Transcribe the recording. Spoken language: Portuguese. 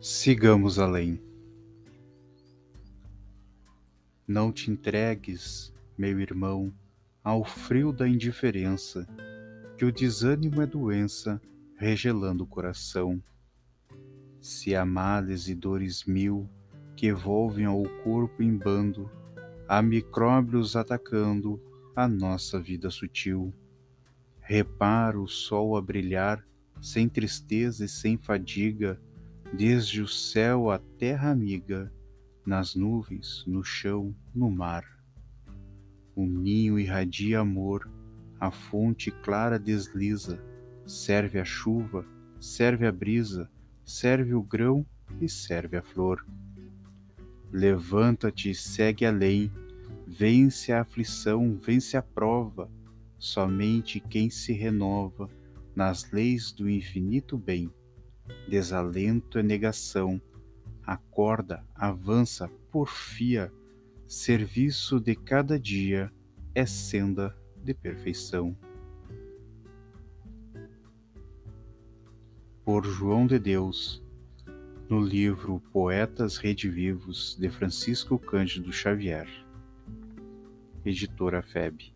Sigamos além. Não te entregues, meu irmão, ao frio da indiferença, que o desânimo é doença, regelando o coração. Se há males e dores mil que evolvem ao corpo em bando, há micróbios atacando a nossa vida sutil. Repara o sol a brilhar, sem tristeza e sem fadiga, desde o céu à terra amiga, nas nuvens, no chão, no mar. O ninho irradia amor, a fonte clara desliza, serve a chuva, serve a brisa, serve o grão e serve a flor. Levanta-te e segue além, vence a aflição, vence a prova, somente quem se renova nas leis do infinito bem desalento é negação, acorda, avança, porfia, serviço de cada dia é senda de perfeição. Por João de Deus, no livro Poetas Redivivos de Francisco Cândido Xavier, editora FEB.